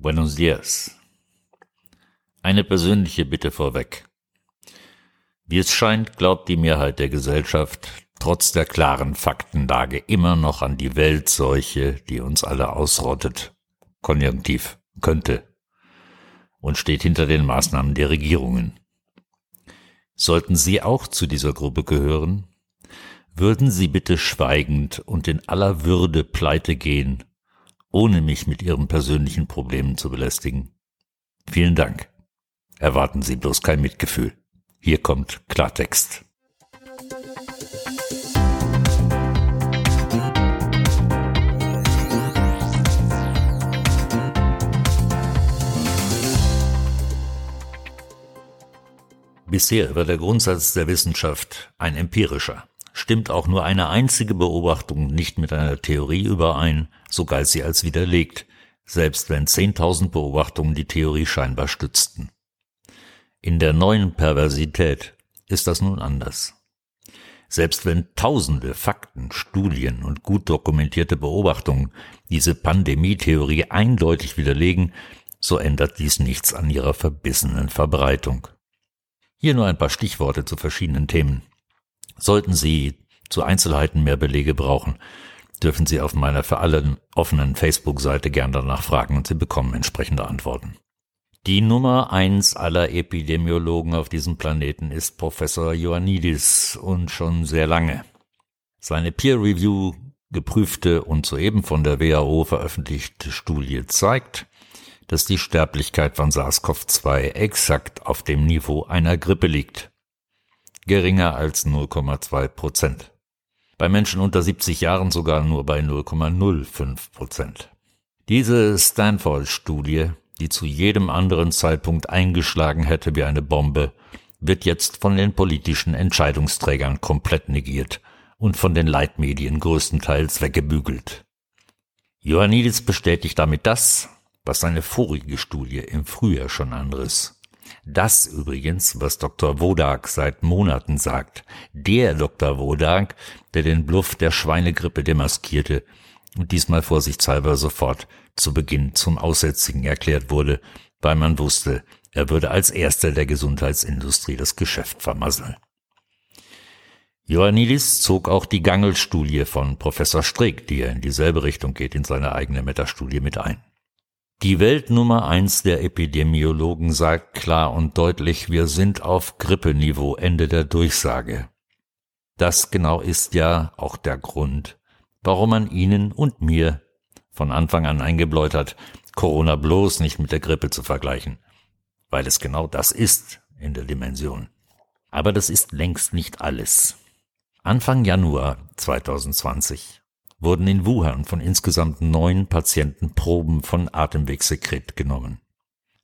Buenos dias. Eine persönliche Bitte vorweg. Wie es scheint, glaubt die Mehrheit der Gesellschaft trotz der klaren Faktenlage immer noch an die Weltseuche, die uns alle ausrottet, konjunktiv könnte, und steht hinter den Maßnahmen der Regierungen. Sollten Sie auch zu dieser Gruppe gehören, würden Sie bitte schweigend und in aller Würde pleite gehen ohne mich mit Ihren persönlichen Problemen zu belästigen. Vielen Dank. Erwarten Sie bloß kein Mitgefühl. Hier kommt Klartext. Bisher war der Grundsatz der Wissenschaft ein empirischer. Stimmt auch nur eine einzige Beobachtung nicht mit einer Theorie überein, so galt sie als widerlegt, selbst wenn 10.000 Beobachtungen die Theorie scheinbar stützten. In der neuen Perversität ist das nun anders. Selbst wenn tausende Fakten, Studien und gut dokumentierte Beobachtungen diese Pandemietheorie eindeutig widerlegen, so ändert dies nichts an ihrer verbissenen Verbreitung. Hier nur ein paar Stichworte zu verschiedenen Themen. Sollten Sie zu Einzelheiten mehr Belege brauchen, dürfen Sie auf meiner für alle offenen Facebook-Seite gern danach fragen und Sie bekommen entsprechende Antworten. Die Nummer eins aller Epidemiologen auf diesem Planeten ist Professor Ioannidis und schon sehr lange. Seine Peer-Review geprüfte und soeben von der WHO veröffentlichte Studie zeigt, dass die Sterblichkeit von SARS-CoV-2 exakt auf dem Niveau einer Grippe liegt geringer als 0,2 Prozent. Bei Menschen unter 70 Jahren sogar nur bei 0,05 Prozent. Diese Stanford-Studie, die zu jedem anderen Zeitpunkt eingeschlagen hätte wie eine Bombe, wird jetzt von den politischen Entscheidungsträgern komplett negiert und von den Leitmedien größtenteils weggebügelt. Ioannidis bestätigt damit das, was seine vorige Studie im Frühjahr schon anriss. Das übrigens, was Dr. Wodak seit Monaten sagt. Der Dr. Wodak, der den Bluff der Schweinegrippe demaskierte und diesmal vorsichtshalber sofort zu Beginn zum Aussätzigen erklärt wurde, weil man wusste, er würde als erster der Gesundheitsindustrie das Geschäft vermasseln. Ioannidis zog auch die Gangel-Studie von Professor Strick, die er in dieselbe Richtung geht, in seine eigene Metastudie mit ein. Die Welt Nummer eins der Epidemiologen sagt klar und deutlich, wir sind auf Grippeniveau, Ende der Durchsage. Das genau ist ja auch der Grund, warum man Ihnen und mir von Anfang an eingebläut hat, Corona bloß nicht mit der Grippe zu vergleichen, weil es genau das ist in der Dimension. Aber das ist längst nicht alles. Anfang Januar 2020 wurden in Wuhan von insgesamt neun Patienten Proben von Atemwegssekret genommen.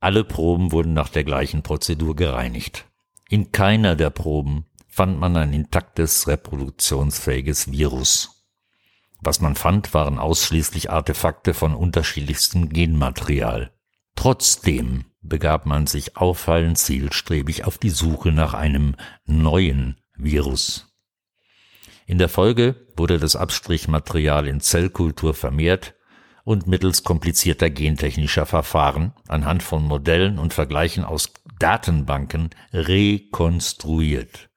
Alle Proben wurden nach der gleichen Prozedur gereinigt. In keiner der Proben fand man ein intaktes, reproduktionsfähiges Virus. Was man fand, waren ausschließlich Artefakte von unterschiedlichstem Genmaterial. Trotzdem begab man sich auffallend zielstrebig auf die Suche nach einem neuen Virus. In der Folge wurde das Abstrichmaterial in Zellkultur vermehrt und mittels komplizierter gentechnischer Verfahren anhand von Modellen und Vergleichen aus Datenbanken rekonstruiert.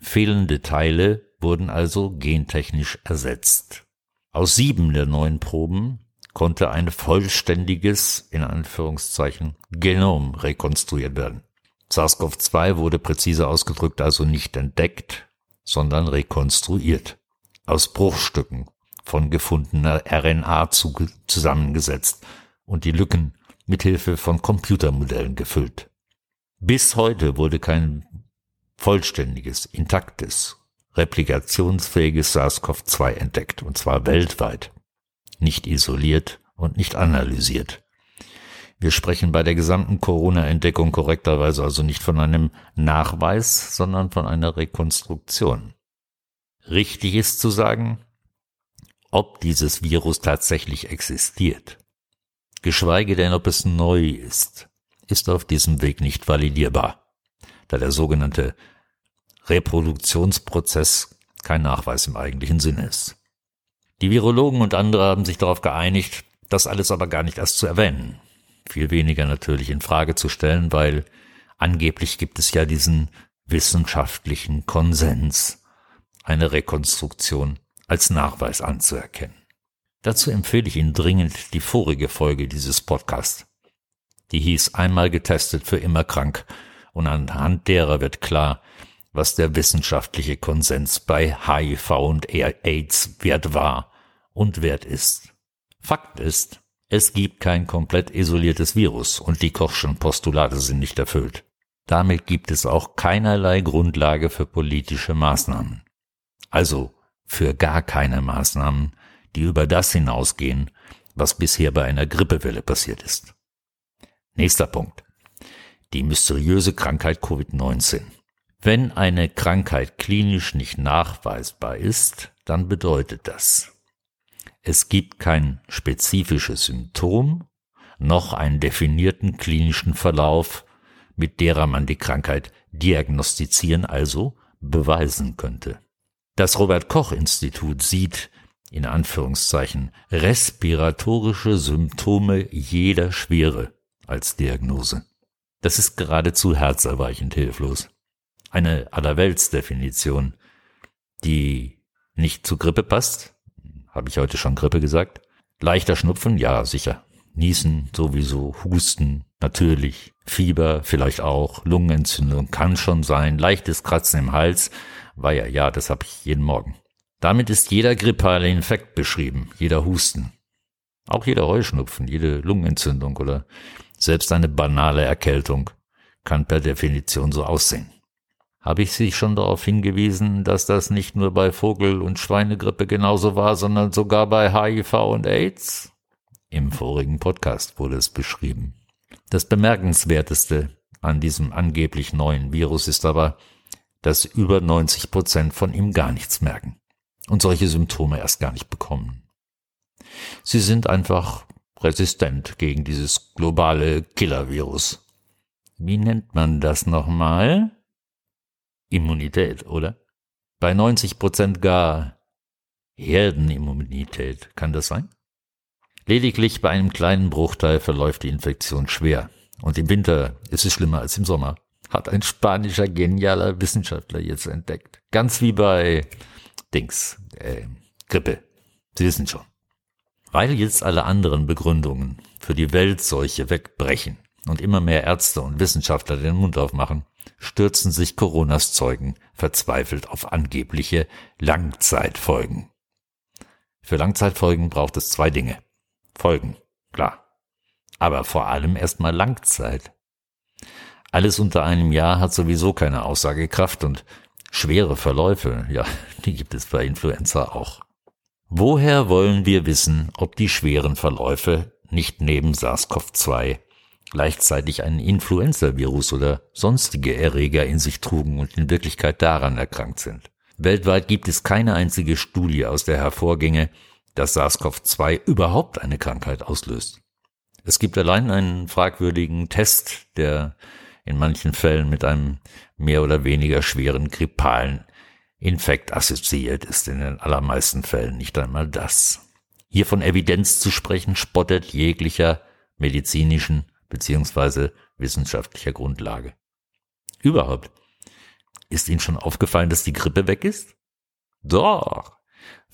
Fehlende Teile wurden also gentechnisch ersetzt. Aus sieben der neun Proben konnte ein vollständiges, in Anführungszeichen, Genom rekonstruiert werden. SARS-CoV-2 wurde präzise ausgedrückt also nicht entdeckt, sondern rekonstruiert, aus Bruchstücken von gefundener RNA zusammengesetzt und die Lücken mithilfe von Computermodellen gefüllt. Bis heute wurde kein vollständiges, intaktes, replikationsfähiges SARS-CoV-2 entdeckt, und zwar weltweit, nicht isoliert und nicht analysiert. Wir sprechen bei der gesamten Corona-Entdeckung korrekterweise also nicht von einem Nachweis, sondern von einer Rekonstruktion. Richtig ist zu sagen, ob dieses Virus tatsächlich existiert, geschweige denn ob es neu ist, ist auf diesem Weg nicht validierbar, da der sogenannte Reproduktionsprozess kein Nachweis im eigentlichen Sinne ist. Die Virologen und andere haben sich darauf geeinigt, das alles aber gar nicht erst zu erwähnen. Viel weniger natürlich in Frage zu stellen, weil angeblich gibt es ja diesen wissenschaftlichen Konsens, eine Rekonstruktion als Nachweis anzuerkennen. Dazu empfehle ich Ihnen dringend die vorige Folge dieses Podcasts. Die hieß einmal getestet für immer krank und anhand derer wird klar, was der wissenschaftliche Konsens bei HIV und AIDS wert war und wert ist. Fakt ist, es gibt kein komplett isoliertes Virus und die Kochschen Postulate sind nicht erfüllt. Damit gibt es auch keinerlei Grundlage für politische Maßnahmen. Also für gar keine Maßnahmen, die über das hinausgehen, was bisher bei einer Grippewelle passiert ist. Nächster Punkt. Die mysteriöse Krankheit Covid-19. Wenn eine Krankheit klinisch nicht nachweisbar ist, dann bedeutet das, es gibt kein spezifisches Symptom noch einen definierten klinischen Verlauf, mit derer man die Krankheit diagnostizieren, also beweisen könnte. Das Robert Koch Institut sieht in Anführungszeichen respiratorische Symptome jeder Schwere als Diagnose. Das ist geradezu herzerweichend hilflos. Eine Allerweltsdefinition, die nicht zu Grippe passt, habe ich heute schon Grippe gesagt. Leichter Schnupfen, ja, sicher. Niesen sowieso, Husten, natürlich. Fieber vielleicht auch, Lungenentzündung kann schon sein, leichtes Kratzen im Hals, war ja, ja, das habe ich jeden Morgen. Damit ist jeder grippale Infekt beschrieben, jeder Husten. Auch jeder Heuschnupfen, jede Lungenentzündung oder selbst eine banale Erkältung kann per Definition so aussehen. Habe ich Sie schon darauf hingewiesen, dass das nicht nur bei Vogel- und Schweinegrippe genauso war, sondern sogar bei HIV und AIDS? Im vorigen Podcast wurde es beschrieben. Das Bemerkenswerteste an diesem angeblich neuen Virus ist aber, dass über 90 Prozent von ihm gar nichts merken und solche Symptome erst gar nicht bekommen. Sie sind einfach resistent gegen dieses globale Killer-Virus. Wie nennt man das nochmal? Immunität, oder? Bei 90 Prozent gar Herdenimmunität. Kann das sein? Lediglich bei einem kleinen Bruchteil verläuft die Infektion schwer. Und im Winter ist es schlimmer als im Sommer. Hat ein spanischer genialer Wissenschaftler jetzt entdeckt. Ganz wie bei Dings, äh, Grippe. Sie wissen schon. Weil jetzt alle anderen Begründungen für die Weltseuche wegbrechen und immer mehr Ärzte und Wissenschaftler den Mund aufmachen, stürzen sich Coronas Zeugen verzweifelt auf angebliche Langzeitfolgen. Für Langzeitfolgen braucht es zwei Dinge. Folgen, klar. Aber vor allem erstmal Langzeit. Alles unter einem Jahr hat sowieso keine Aussagekraft und schwere Verläufe, ja, die gibt es bei Influenza auch. Woher wollen wir wissen, ob die schweren Verläufe nicht neben SARS-CoV-2 gleichzeitig einen Influenza-Virus oder sonstige Erreger in sich trugen und in Wirklichkeit daran erkrankt sind. Weltweit gibt es keine einzige Studie, aus der hervorginge, dass SARS-CoV-2 überhaupt eine Krankheit auslöst. Es gibt allein einen fragwürdigen Test, der in manchen Fällen mit einem mehr oder weniger schweren grippalen Infekt assoziiert ist, in den allermeisten Fällen nicht einmal das. Hier von Evidenz zu sprechen, spottet jeglicher medizinischen beziehungsweise wissenschaftlicher Grundlage. Überhaupt. Ist Ihnen schon aufgefallen, dass die Grippe weg ist? Doch.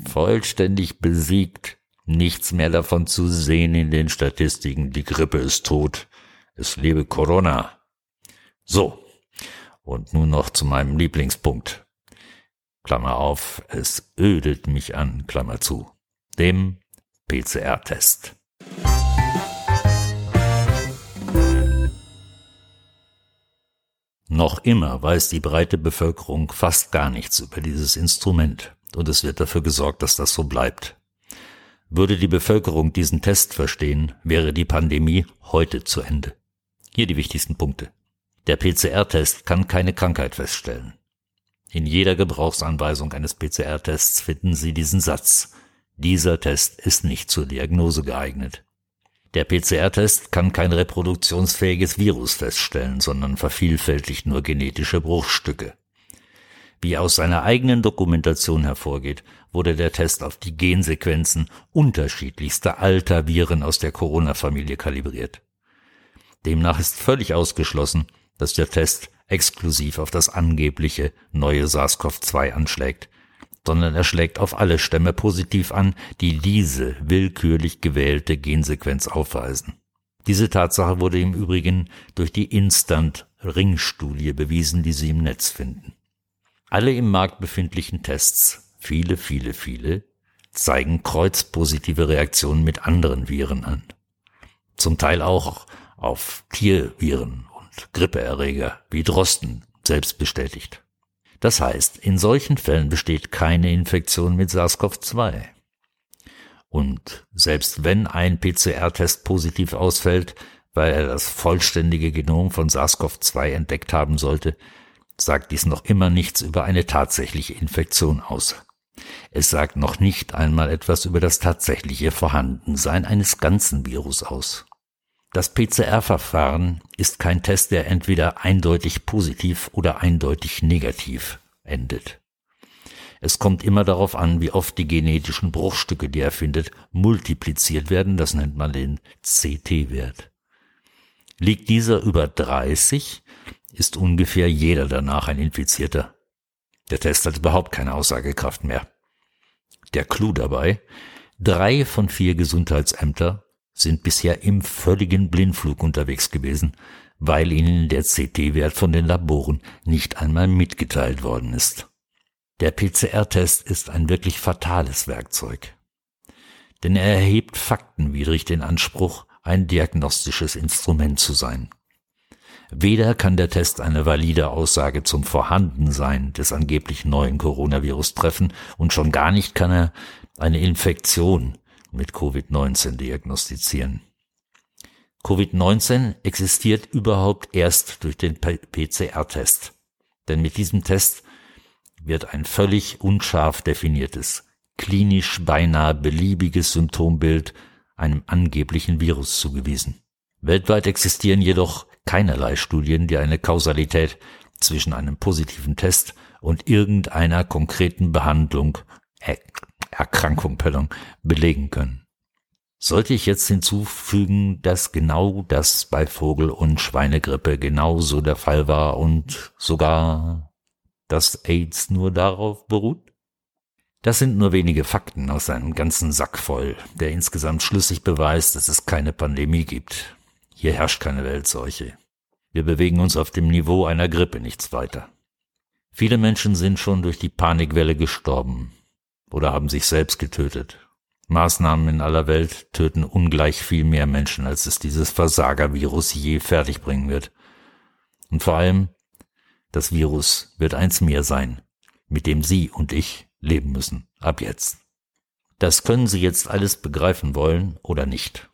Vollständig besiegt. Nichts mehr davon zu sehen in den Statistiken. Die Grippe ist tot. Es lebe Corona. So. Und nun noch zu meinem Lieblingspunkt. Klammer auf, es ödet mich an, Klammer zu. Dem PCR-Test. Noch immer weiß die breite Bevölkerung fast gar nichts über dieses Instrument, und es wird dafür gesorgt, dass das so bleibt. Würde die Bevölkerung diesen Test verstehen, wäre die Pandemie heute zu Ende. Hier die wichtigsten Punkte. Der PCR-Test kann keine Krankheit feststellen. In jeder Gebrauchsanweisung eines PCR-Tests finden Sie diesen Satz. Dieser Test ist nicht zur Diagnose geeignet. Der PCR-Test kann kein reproduktionsfähiges Virus feststellen, sondern vervielfältigt nur genetische Bruchstücke. Wie aus seiner eigenen Dokumentation hervorgeht, wurde der Test auf die Gensequenzen unterschiedlichster alter Viren aus der Corona-Familie kalibriert. Demnach ist völlig ausgeschlossen, dass der Test exklusiv auf das angebliche neue SARS-CoV-2 anschlägt, sondern er schlägt auf alle Stämme positiv an, die diese willkürlich gewählte Gensequenz aufweisen. Diese Tatsache wurde im Übrigen durch die Instant-Ring-Studie bewiesen, die Sie im Netz finden. Alle im Markt befindlichen Tests, viele, viele, viele, zeigen kreuzpositive Reaktionen mit anderen Viren an. Zum Teil auch auf Tierviren und Grippeerreger wie Drosten selbst bestätigt. Das heißt, in solchen Fällen besteht keine Infektion mit SARS-CoV-2. Und selbst wenn ein PCR-Test positiv ausfällt, weil er das vollständige Genom von SARS-CoV-2 entdeckt haben sollte, sagt dies noch immer nichts über eine tatsächliche Infektion aus. Es sagt noch nicht einmal etwas über das tatsächliche Vorhandensein eines ganzen Virus aus. Das PCR-Verfahren ist kein Test, der entweder eindeutig positiv oder eindeutig negativ endet. Es kommt immer darauf an, wie oft die genetischen Bruchstücke, die er findet, multipliziert werden. Das nennt man den CT-Wert. Liegt dieser über 30, ist ungefähr jeder danach ein Infizierter. Der Test hat überhaupt keine Aussagekraft mehr. Der Clou dabei, drei von vier Gesundheitsämter sind bisher im völligen Blindflug unterwegs gewesen, weil ihnen der CT-Wert von den Laboren nicht einmal mitgeteilt worden ist. Der PCR-Test ist ein wirklich fatales Werkzeug. Denn er erhebt faktenwidrig den Anspruch, ein diagnostisches Instrument zu sein. Weder kann der Test eine valide Aussage zum Vorhandensein des angeblich neuen Coronavirus treffen und schon gar nicht kann er eine Infektion mit Covid-19 diagnostizieren. Covid-19 existiert überhaupt erst durch den PCR-Test. Denn mit diesem Test wird ein völlig unscharf definiertes, klinisch beinahe beliebiges Symptombild einem angeblichen Virus zugewiesen. Weltweit existieren jedoch keinerlei Studien, die eine Kausalität zwischen einem positiven Test und irgendeiner konkreten Behandlung, Erkrankung, pardon, belegen können. Sollte ich jetzt hinzufügen, dass genau das bei Vogel- und Schweinegrippe genauso der Fall war und sogar dass AIDS nur darauf beruht? Das sind nur wenige Fakten aus einem ganzen Sack voll, der insgesamt schlüssig beweist, dass es keine Pandemie gibt. Hier herrscht keine Weltseuche. Wir bewegen uns auf dem Niveau einer Grippe nichts weiter. Viele Menschen sind schon durch die Panikwelle gestorben oder haben sich selbst getötet. Maßnahmen in aller Welt töten ungleich viel mehr Menschen, als es dieses Versagervirus je fertigbringen wird. Und vor allem das Virus wird eins mehr sein, mit dem Sie und ich leben müssen, ab jetzt. Das können Sie jetzt alles begreifen wollen oder nicht.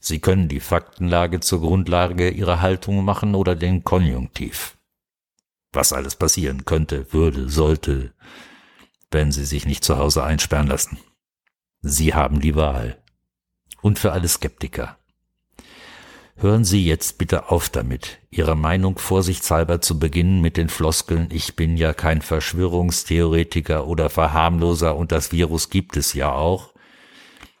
Sie können die Faktenlage zur Grundlage Ihrer Haltung machen oder den Konjunktiv. Was alles passieren könnte, würde, sollte, wenn Sie sich nicht zu Hause einsperren lassen. Sie haben die Wahl. Und für alle Skeptiker. Hören Sie jetzt bitte auf damit, Ihre Meinung vorsichtshalber zu beginnen mit den Floskeln Ich bin ja kein Verschwörungstheoretiker oder Verharmloser und das Virus gibt es ja auch.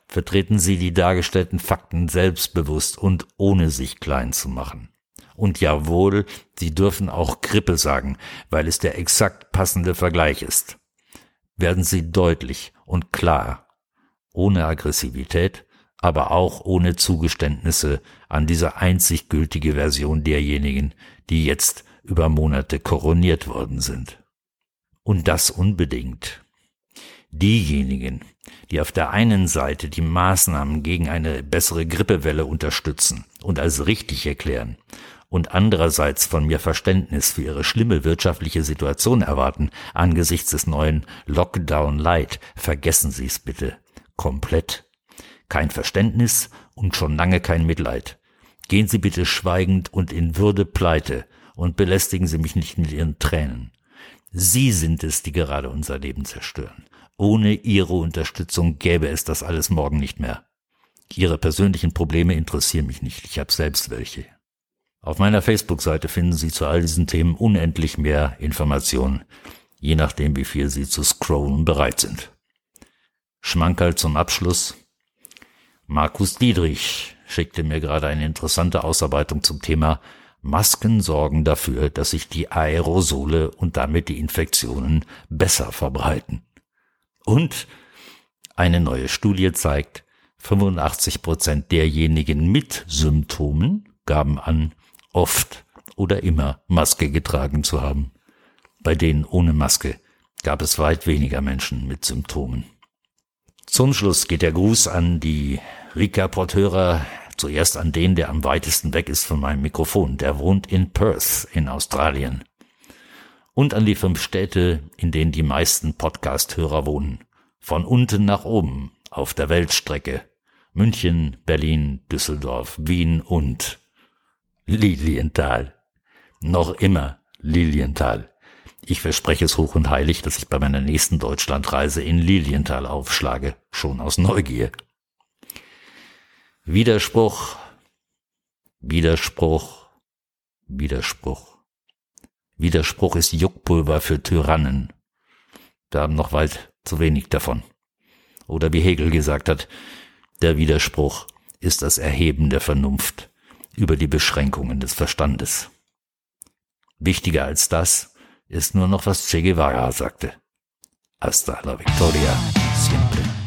Vertreten Sie die dargestellten Fakten selbstbewusst und ohne sich klein zu machen. Und jawohl, Sie dürfen auch Grippe sagen, weil es der exakt passende Vergleich ist. Werden Sie deutlich und klar, ohne Aggressivität, aber auch ohne Zugeständnisse an diese einzig gültige Version derjenigen, die jetzt über Monate koroniert worden sind. Und das unbedingt. Diejenigen, die auf der einen Seite die Maßnahmen gegen eine bessere Grippewelle unterstützen und als richtig erklären und andererseits von mir Verständnis für ihre schlimme wirtschaftliche Situation erwarten angesichts des neuen Lockdown Light, vergessen Sie es bitte komplett kein Verständnis und schon lange kein Mitleid. Gehen Sie bitte schweigend und in Würde pleite und belästigen Sie mich nicht mit Ihren Tränen. Sie sind es, die gerade unser Leben zerstören. Ohne Ihre Unterstützung gäbe es das alles morgen nicht mehr. Ihre persönlichen Probleme interessieren mich nicht, ich habe selbst welche. Auf meiner Facebook-Seite finden Sie zu all diesen Themen unendlich mehr Informationen, je nachdem, wie viel Sie zu scrollen bereit sind. Schmankerl zum Abschluss. Markus Dietrich schickte mir gerade eine interessante Ausarbeitung zum Thema Masken sorgen dafür, dass sich die Aerosole und damit die Infektionen besser verbreiten. Und eine neue Studie zeigt, 85 Prozent derjenigen mit Symptomen gaben an, oft oder immer Maske getragen zu haben. Bei denen ohne Maske gab es weit weniger Menschen mit Symptomen. Zum Schluss geht der Gruß an die Rika-Porteure, zuerst an den, der am weitesten weg ist von meinem Mikrofon. Der wohnt in Perth in Australien. Und an die fünf Städte, in denen die meisten Podcast-Hörer wohnen. Von unten nach oben auf der Weltstrecke. München, Berlin, Düsseldorf, Wien und Lilienthal. Noch immer Lilienthal. Ich verspreche es hoch und heilig, dass ich bei meiner nächsten Deutschlandreise in Lilienthal aufschlage, schon aus Neugier. Widerspruch, Widerspruch, Widerspruch. Widerspruch ist Juckpulver für Tyrannen. Wir haben noch weit zu wenig davon. Oder wie Hegel gesagt hat, der Widerspruch ist das Erheben der Vernunft über die Beschränkungen des Verstandes. Wichtiger als das ist nur noch, was Che Guevara sagte. Hasta la victoria siempre.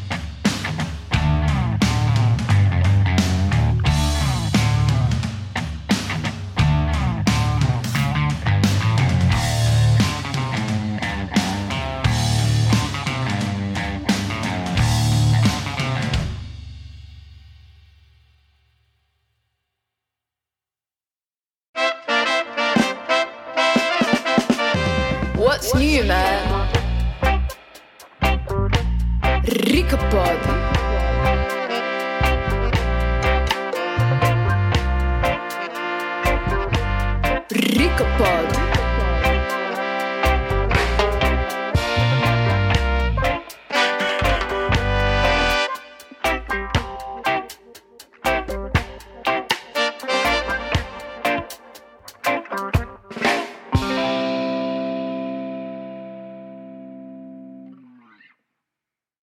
Rica Pod.